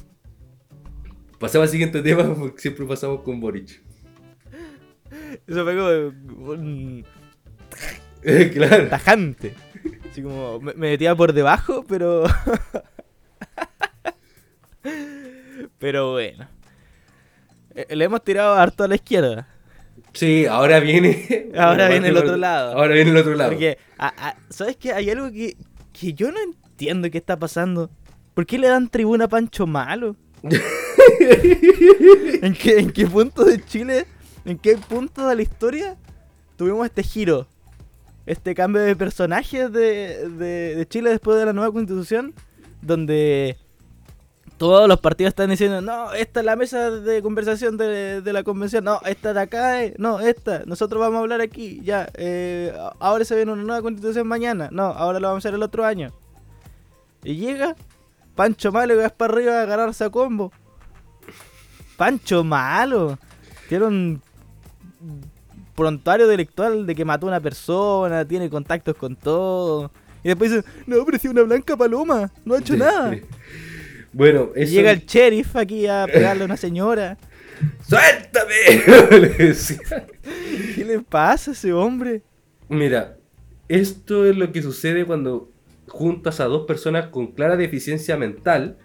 Pasamos al siguiente tema porque siempre pasamos con Boric. Eso fue como un... claro. Tajante. Así como me, metía por debajo, pero... pero bueno. eh, le hemos tirado harto a la izquierda. Sí, ahora viene. Ahora viene el otro lado. Ahora viene el otro lado. Porque, ¿sabes qué? Hay algo que, que yo no entiendo qué está pasando. ¿Por qué le dan tribuna a Pancho Malo? ¿En, qué, ¿En qué punto de Chile, en qué punto de la historia tuvimos este giro? Este cambio de personajes de, de, de Chile después de la nueva constitución, donde todos los partidos están diciendo, no, esta es la mesa de conversación de, la convención, no, esta de acá, es, no, esta, nosotros vamos a hablar aquí, ya, eh, ahora se viene una nueva constitución mañana, no, ahora lo vamos a hacer el otro año. Y llega Pancho Malo y para arriba a agarrarse a combo. Pancho Malo, era un prontuario intelectual de que mató a una persona, tiene contactos con todo. Y después dice, no, pero si una blanca paloma, no ha hecho nada. Bueno, Llega el sheriff aquí a pegarle a una señora. ¡Suéltame! ¿Qué le pasa a ese hombre? Mira, esto es lo que sucede cuando juntas a dos personas con clara deficiencia mental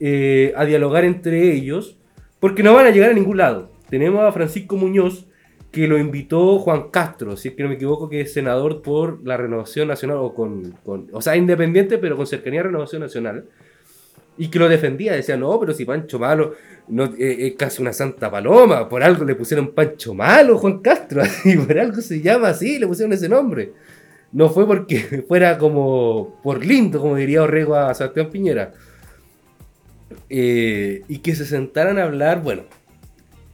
eh, a dialogar entre ellos, porque no van a llegar a ningún lado. Tenemos a Francisco Muñoz, que lo invitó Juan Castro, si es que no me equivoco, que es senador por la Renovación Nacional, o con, con o sea, independiente, pero con cercanía a Renovación Nacional y que lo defendía, decía, no, pero si Pancho Malo no, eh, es casi una santa paloma, por algo le pusieron Pancho Malo, Juan Castro, y por algo se llama así, le pusieron ese nombre. No fue porque fuera como por lindo, como diría Orrego a Sebastián Piñera. Eh, y que se sentaran a hablar, bueno,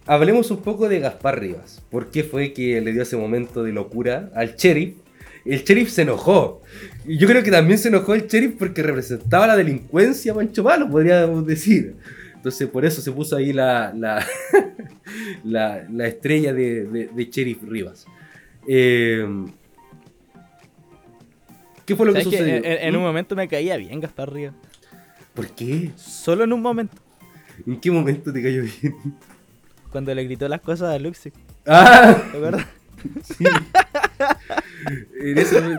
hablemos un poco de Gaspar Rivas. ¿Por qué fue que le dio ese momento de locura al sheriff? el sheriff se enojó. Y yo creo que también se enojó el sheriff porque representaba la delincuencia Pancho Malo, podríamos decir. Entonces por eso se puso ahí la, la, la, estrella de, de, Sheriff Rivas. Eh, ¿Qué fue lo que sucedió? en, un ¿Mm? momento me caía bien Gaspar Rivas. ¿Por qué? Solo en un momento. ¿En qué momento te cayó bien? Cuando le gritó las cosas a Luxi. Ah. ¿Te acuerdas? Sí. en ese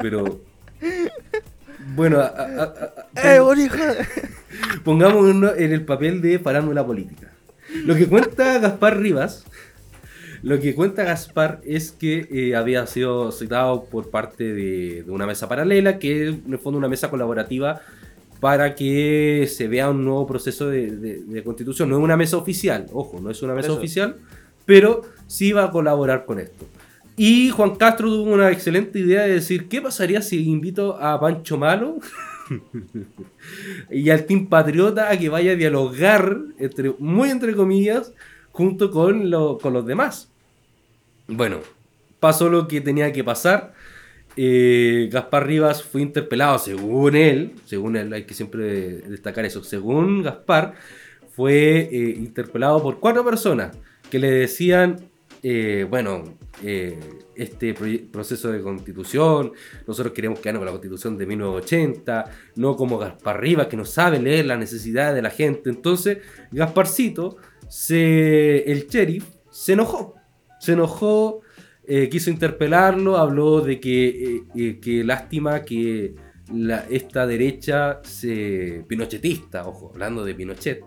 pero. Bueno, eh, pongámonos en el papel de la política. Lo que cuenta Gaspar Rivas, lo que cuenta Gaspar es que eh, había sido citado por parte de, una mesa paralela, que es en el fondo una mesa colaborativa para que se vea un nuevo proceso de, constitución. No es una mesa oficial, ojo, no es una mesa oficial, pero sí va a colaborar con esto. Y Juan Castro tuvo una excelente idea de decir, ¿qué pasaría si invito a Pancho Malo y al Team Patriota a que vaya a dialogar, entre, muy entre comillas, junto con, con los demás? Bueno, pasó lo que tenía que pasar. Eh, Gaspar Rivas fue interpelado, según él, según él, hay que siempre destacar eso, según Gaspar, fue eh, interpelado por cuatro personas que le decían, eh, bueno, este proceso de constitución, nosotros queremos quedarnos con la constitución de 1980, no como Gaspar Rivas, que no sabe leer la necesidad de la gente. Entonces, Gasparcito, se, el sheriff, se enojó, se enojó, eh, quiso interpelarlo, habló de que, que lástima que la, esta derecha se, pinochetista, ojo, hablando de Pinochet,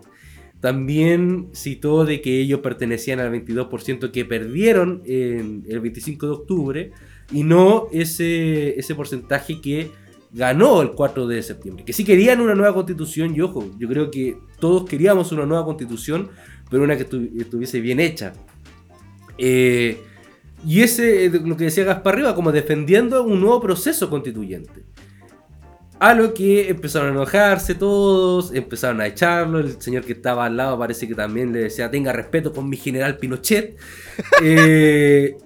también citó de que ellos pertenecían al 22% que perdieron en el 25 de octubre y no ese, ese porcentaje que ganó el 4 de septiembre. Que sí querían una nueva constitución y ojo, yo creo que todos queríamos una nueva constitución, pero una que estuviese bien hecha. Eh, y ese, lo que decía Gaspar Riva, como defendiendo un nuevo proceso constituyente. A lo que empezaron a enojarse todos, empezaron a echarlo. El señor que estaba al lado parece que también le decía: Tenga respeto con mi general Pinochet. eh,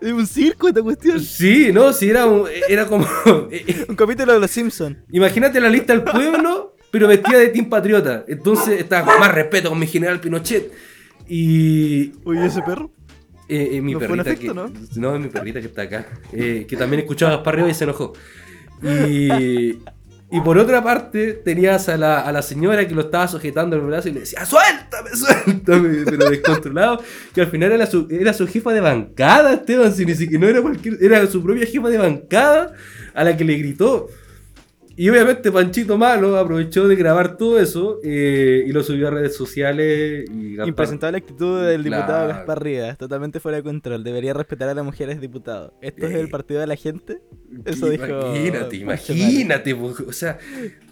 ¿Es un circo esta cuestión? Sí, no, sí, era, era como. un capítulo de Los Simpsons. Imagínate la lista del pueblo, pero vestida de Team Patriota. Entonces estaba con más respeto con mi general Pinochet. Y. Oye, ese perro. Eh, eh mi perrita que, ¿no? no, es mi perrita que está acá. Eh, que también escuchaba a Gaspar y se enojó. Y, y por otra parte, tenías a la, a la señora que lo estaba sujetando el brazo y le decía, suéltame, suéltame, pero descontrolado, que al final era su, era su jefa de bancada, Esteban, si ni siquiera no era cualquier, era su propia jefa de bancada a la que le gritó. Y obviamente Panchito Malo aprovechó de grabar todo eso eh, y lo subió a redes sociales. Y Gaspar- Impresentable actitud del diputado Claro. Gaspar Rivas, totalmente fuera de control. Debería respetar a las mujeres diputados. ¿Esto es Eh. el partido de la gente? Eso dijo Imagínate, imagínate. po, O sea,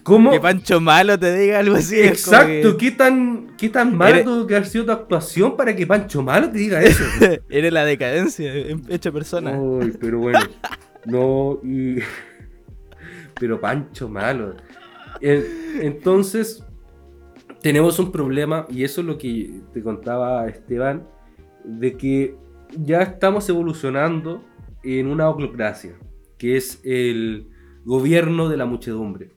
¿cómo? Que Pancho Malo te diga algo así. Exacto, ¿qué tan, qué tan malo Eres- tuvo que haber sido tu actuación para que Pancho Malo te diga eso? Eres la decadencia en- hecha persona. Ay, pero bueno. No, y. Pero Pancho Malo. En- Entonces, tenemos un problema, y eso es lo que te contaba Esteban, de que ya estamos evolucionando en una oclocracia, que es el gobierno de la muchedumbre.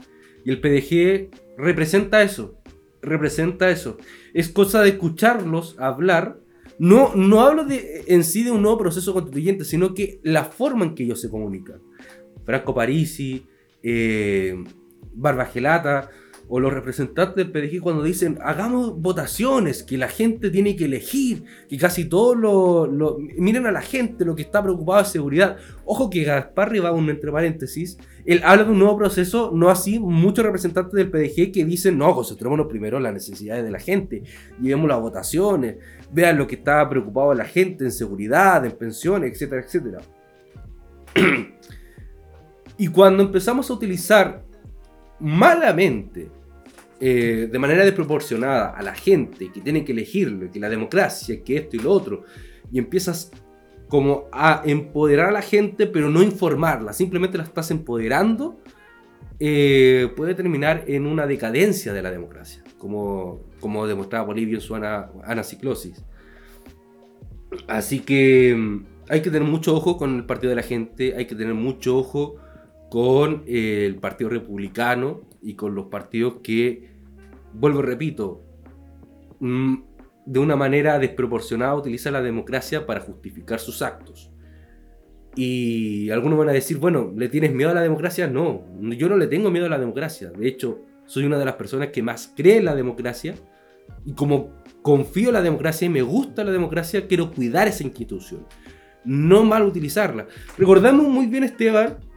Y el PDG representa eso, representa eso. Es cosa de escucharlos hablar. No, no hablo de, en sí de un nuevo proceso constituyente, sino que la forma en que ellos se comunican. Franco Parisi, eh, Barbagelata o los representantes del PDG cuando dicen hagamos votaciones, que la gente tiene que elegir, que casi todos lo, lo- miren a la gente, lo que está preocupado es seguridad. Ojo que Gaspar va un entre paréntesis, él habla de un nuevo proceso, no así muchos representantes del PDG que dicen no, concentrémonos primero en las necesidades de la gente, llevemos las votaciones, vean lo que está preocupado la gente en seguridad, en pensiones, etcétera, etcétera. Y cuando empezamos a utilizar malamente, eh, de manera desproporcionada a la gente que tiene que elegirlo, que la democracia, que esto y lo otro, y empiezas como a empoderar a la gente, pero no informarla, simplemente la estás empoderando, eh, puede terminar en una decadencia de la democracia, como, como demostraba Bolivia en su ana- anaciclosis. Así que mm, hay que tener mucho ojo con el partido de la gente, hay que tener mucho ojo con el Partido Republicano y con los partidos que, vuelvo repito, mm, de una manera desproporcionada utilizan la democracia para justificar sus actos. Y algunos van a decir, bueno, ¿le tienes miedo a la democracia? No, yo no le tengo miedo a la democracia. De hecho, soy una de las personas que más cree en la democracia. Y como confío en la democracia y me gusta la democracia, quiero cuidar esa institución. No mal utilizarla. Recordamos muy bien, Esteban,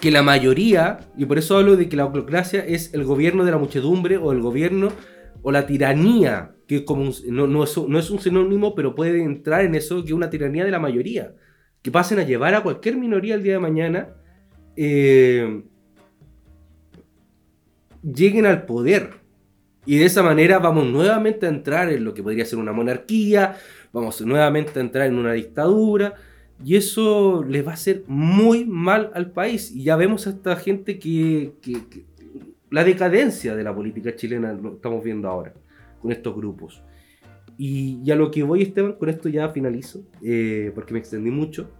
que la mayoría, y por eso hablo de que la oclocracia es el gobierno de la muchedumbre o el gobierno o la tiranía, que como un- no, no es, no es un sinónimo, pero puede entrar en eso, que es una tiranía de la mayoría. Que pasen a llevar a cualquier minoría el día de mañana, eh, lleguen al poder. Y de esa manera vamos nuevamente a entrar en lo que podría ser una monarquía, vamos nuevamente a entrar en una dictadura, y eso les va a hacer muy mal al país. Y ya vemos a esta gente que, la decadencia de la política chilena lo estamos viendo ahora, con estos grupos. Y, y a lo que voy, Esteban, con esto ya finalizo, eh, porque me extendí mucho.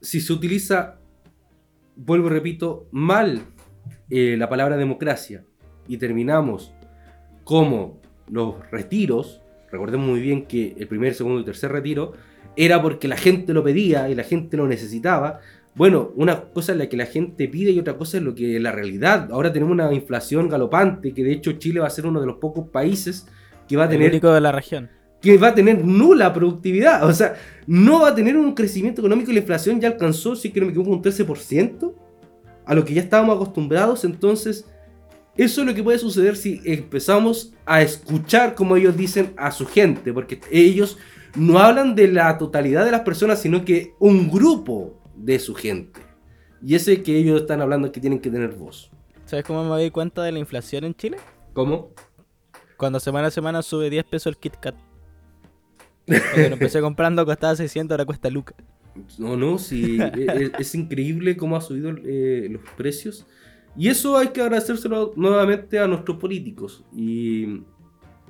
Si se utiliza, vuelvo y repito, mal eh, la palabra democracia y terminamos como los retiros, recordemos muy bien que el primer, segundo y tercer retiro era porque la gente lo pedía y la gente lo necesitaba. Bueno, una cosa es la que la gente pide y otra cosa es lo que es la realidad. Ahora tenemos una inflación galopante que de hecho Chile va a ser uno de los pocos países que va a El tener único de la región. que va a tener nula productividad. O sea, no va a tener un crecimiento económico y la inflación ya alcanzó, si es que no me equivoco, un 13% a lo que ya estábamos acostumbrados. Entonces, eso es lo que puede suceder si empezamos a escuchar, como ellos dicen, a su gente, porque ellos no hablan de la totalidad de las personas, sino que un grupo de su gente. Y ese que ellos están hablando es que tienen que tener voz. ¿Sabes cómo me doy cuenta de la inflación en Chile? ¿Cómo? Cuando semana a semana sube 10 pesos el Kit Kat. Cuando lo empecé comprando costaba 600, ahora cuesta Luca. No, no, sí, es, es increíble cómo ha subido eh, los precios. Y eso hay que agradecérselo nuevamente a nuestros políticos. Y,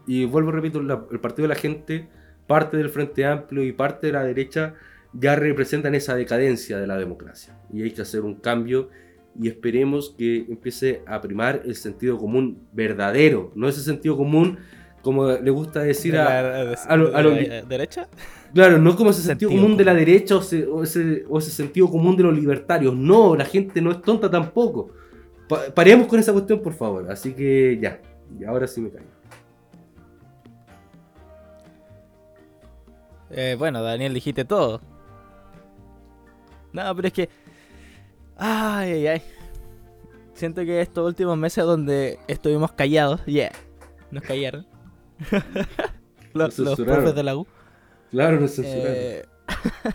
y vuelvo, repito, la- el Partido de la Gente, parte del Frente Amplio y parte de la derecha ya representan esa decadencia de la democracia. Y hay que hacer un cambio y esperemos que empiece a primar el sentido común verdadero, no ese sentido común como le gusta decir ¿De a, la- de- a lo- a lo- de la derecha? Claro, no como ese sentido, Sentido común de la derecha o, se- o ese, o ese sentido común de los libertarios. No, la gente no es tonta tampoco. Pa- paremos con esa cuestión, por favor. Así que ya, y ahora sí me callo. Eh, bueno, Daniel, dijiste todo. No, pero es que. Ay, ay, ay. Siento que estos últimos meses donde estuvimos callados, yeah, nos callaron. los, Nos los censuraron. profes de la U. Claro, no sé. Eh,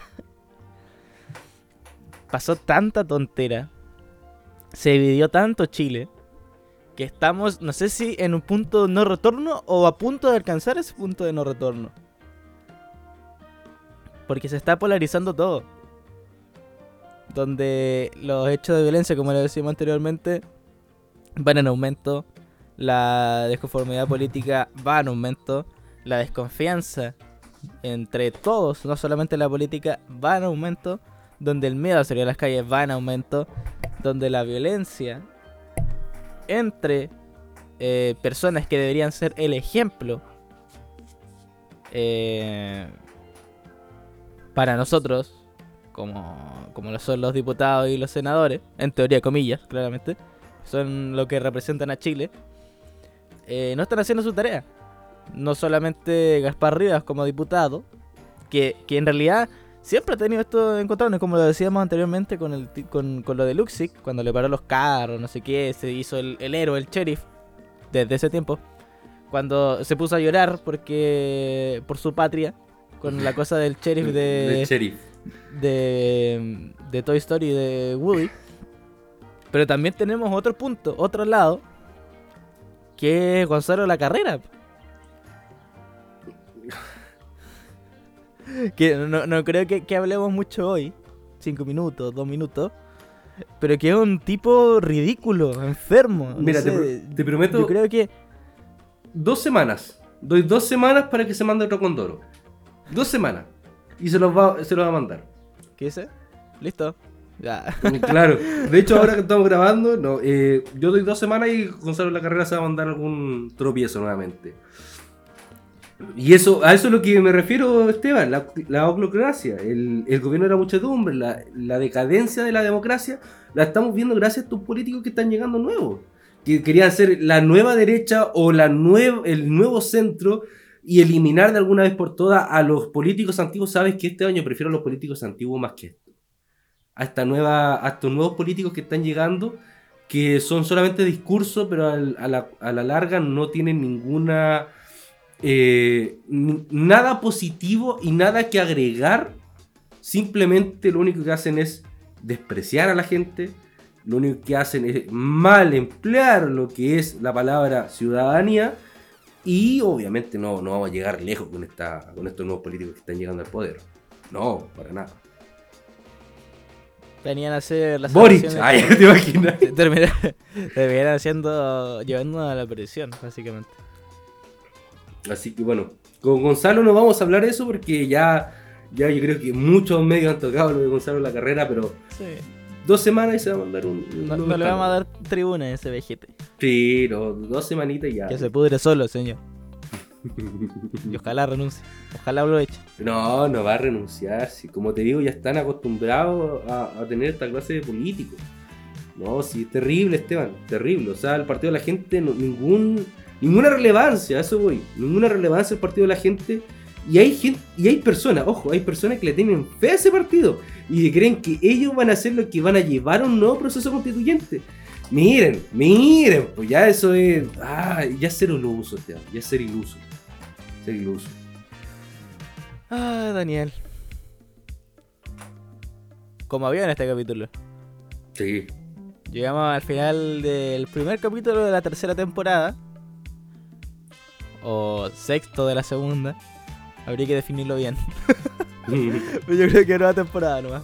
pasó tanta tontera. Se dividió tanto Chile. Que estamos, no sé si en un punto de no retorno o a punto de alcanzar ese punto de no retorno. Porque se está polarizando todo. Donde los hechos de violencia, como lo decíamos anteriormente, van en aumento. La desconformidad política va en aumento. La desconfianza entre todos, no solamente la política, va en aumento, donde el miedo a salir a las calles va en aumento, donde la violencia entre eh, personas que deberían ser el ejemplo eh, para nosotros, como, como lo son los diputados y los senadores, en teoría comillas, claramente, son lo que representan a Chile, eh, no están haciendo su tarea. No solamente Gaspar Rivas como diputado, que, que en realidad siempre ha tenido esto encontrado, como lo decíamos anteriormente con, el, con, con lo de Luxic, cuando le paró los carros, no sé qué, se hizo el, el héroe, el sheriff, desde ese tiempo, cuando se puso a llorar porque por su patria, con la cosa del sheriff Del de, sheriff. de, de Toy Story de Woody. Pero también tenemos otro punto, otro lado, que es Gonzalo La Carrera. que no, no creo que, que hablemos mucho hoy, cinco minutos, dos minutos, pero que es un tipo ridículo, enfermo. no Mira, te, pro- te prometo Yo creo que dos semanas. Doy dos semanas para que se mande otro condoro. Dos semanas. Y se los va, se los va a mandar. ¿Qué dice? Listo. Ya. Claro. De hecho, ahora que estamos grabando, no, eh, yo doy dos semanas y Gonzalo La Carrera se va a mandar algún tropiezo nuevamente. Y eso, a eso es lo que me refiero, Esteban, la, la oclocracia, el, gobierno de la muchedumbre, la, decadencia de la democracia, la estamos viendo gracias a estos políticos que están llegando nuevos, que querían ser la nueva derecha o la nueva, el nuevo centro y eliminar de alguna vez por todas a los políticos antiguos. Sabes que este año prefiero a los políticos antiguos más que esto. A, esta nueva, a estos nuevos políticos que están llegando, que son solamente discurso, pero a, la, a la larga no tienen ninguna eh, nada positivo y nada que agregar. Simplemente lo único que hacen es despreciar a la gente. Lo único que hacen es mal emplear lo que es la palabra ciudadanía. Y obviamente no, no vamos a llegar lejos con, esta, con estos nuevos políticos que están llegando al poder. No, para nada. Venían a hacer las Boric, ay, te imaginas. Terminaron haciendo llevando a la prisión, básicamente. Así que bueno, con Gonzalo no vamos a hablar de eso porque ya, ya yo creo que muchos medios han tocado lo de Gonzalo en la carrera, pero Sí. dos semanas y se va a mandar un... un No, le vamos a dar tribuna a ese vejete. Sí, no, dos semanitas y ya. Que se pudre solo, señor. Y ojalá renuncie. Ojalá lo eche. No, no va a renunciar. Si, como te digo, ya están acostumbrados a, a tener esta clase de políticos. No, sí, es terrible, Esteban, terrible. O sea, el partido de la gente, no- ningún, ninguna relevancia, a eso voy. Ninguna relevancia al partido de la gente. Y hay gente, y hay personas, ojo, hay personas que le tienen fe a ese partido y que creen que ellos van a hacer lo que van a llevar a un nuevo proceso constituyente. Miren, miren, pues ya eso es. Ah, ya ser iluso, ya es ser iluso. Ser iluso. Ah, Daniel. Como había en este capítulo. Sí. Llegamos al final del primer capítulo de la tercera temporada. O sexto de la segunda. Habría que definirlo bien. Pero yo creo que nueva temporada nomás.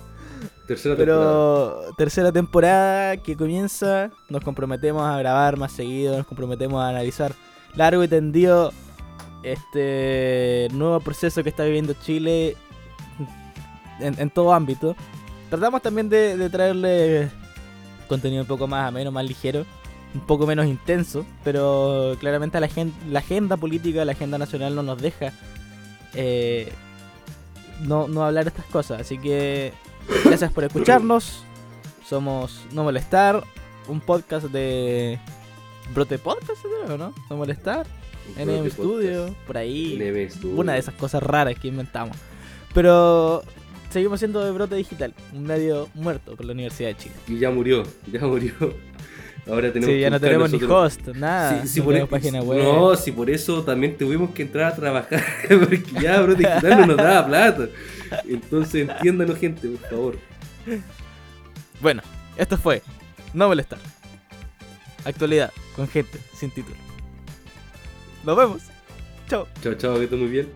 Tercera temporada. Tercera temporada que comienza, nos comprometemos a grabar más seguido, nos comprometemos a analizar largo y tendido este nuevo proceso que está viviendo Chile en, en todo ámbito. Tratamos también de, de traerle contenido un poco más ameno, más ligero, un poco menos intenso, pero claramente la, gen- la agenda política, la agenda nacional no nos deja eh, no, no hablar estas cosas. Así que gracias por escucharnos. Somos No Molestar, un podcast de Brote Podcast, ¿o no? No Molestar, NM Studio, Podcast. por ahí. Studio. Una de esas cosas raras que inventamos. Pero seguimos siendo de brote digital, un medio muerto por la Universidad de Chile. Y ya murió, ya murió. Ahora tenemos Sí, ya no tenemos ni host, nada. Sí, sí, no por tenemos página web. No, si por eso también tuvimos que entrar a trabajar, porque ya, bro, digital no nos daba plata. Entonces entiéndanos, gente, por favor. Bueno, esto fue No Molestar. Actualidad con gente sin título. Nos vemos. Chao. Chao, chao, que estés muy bien.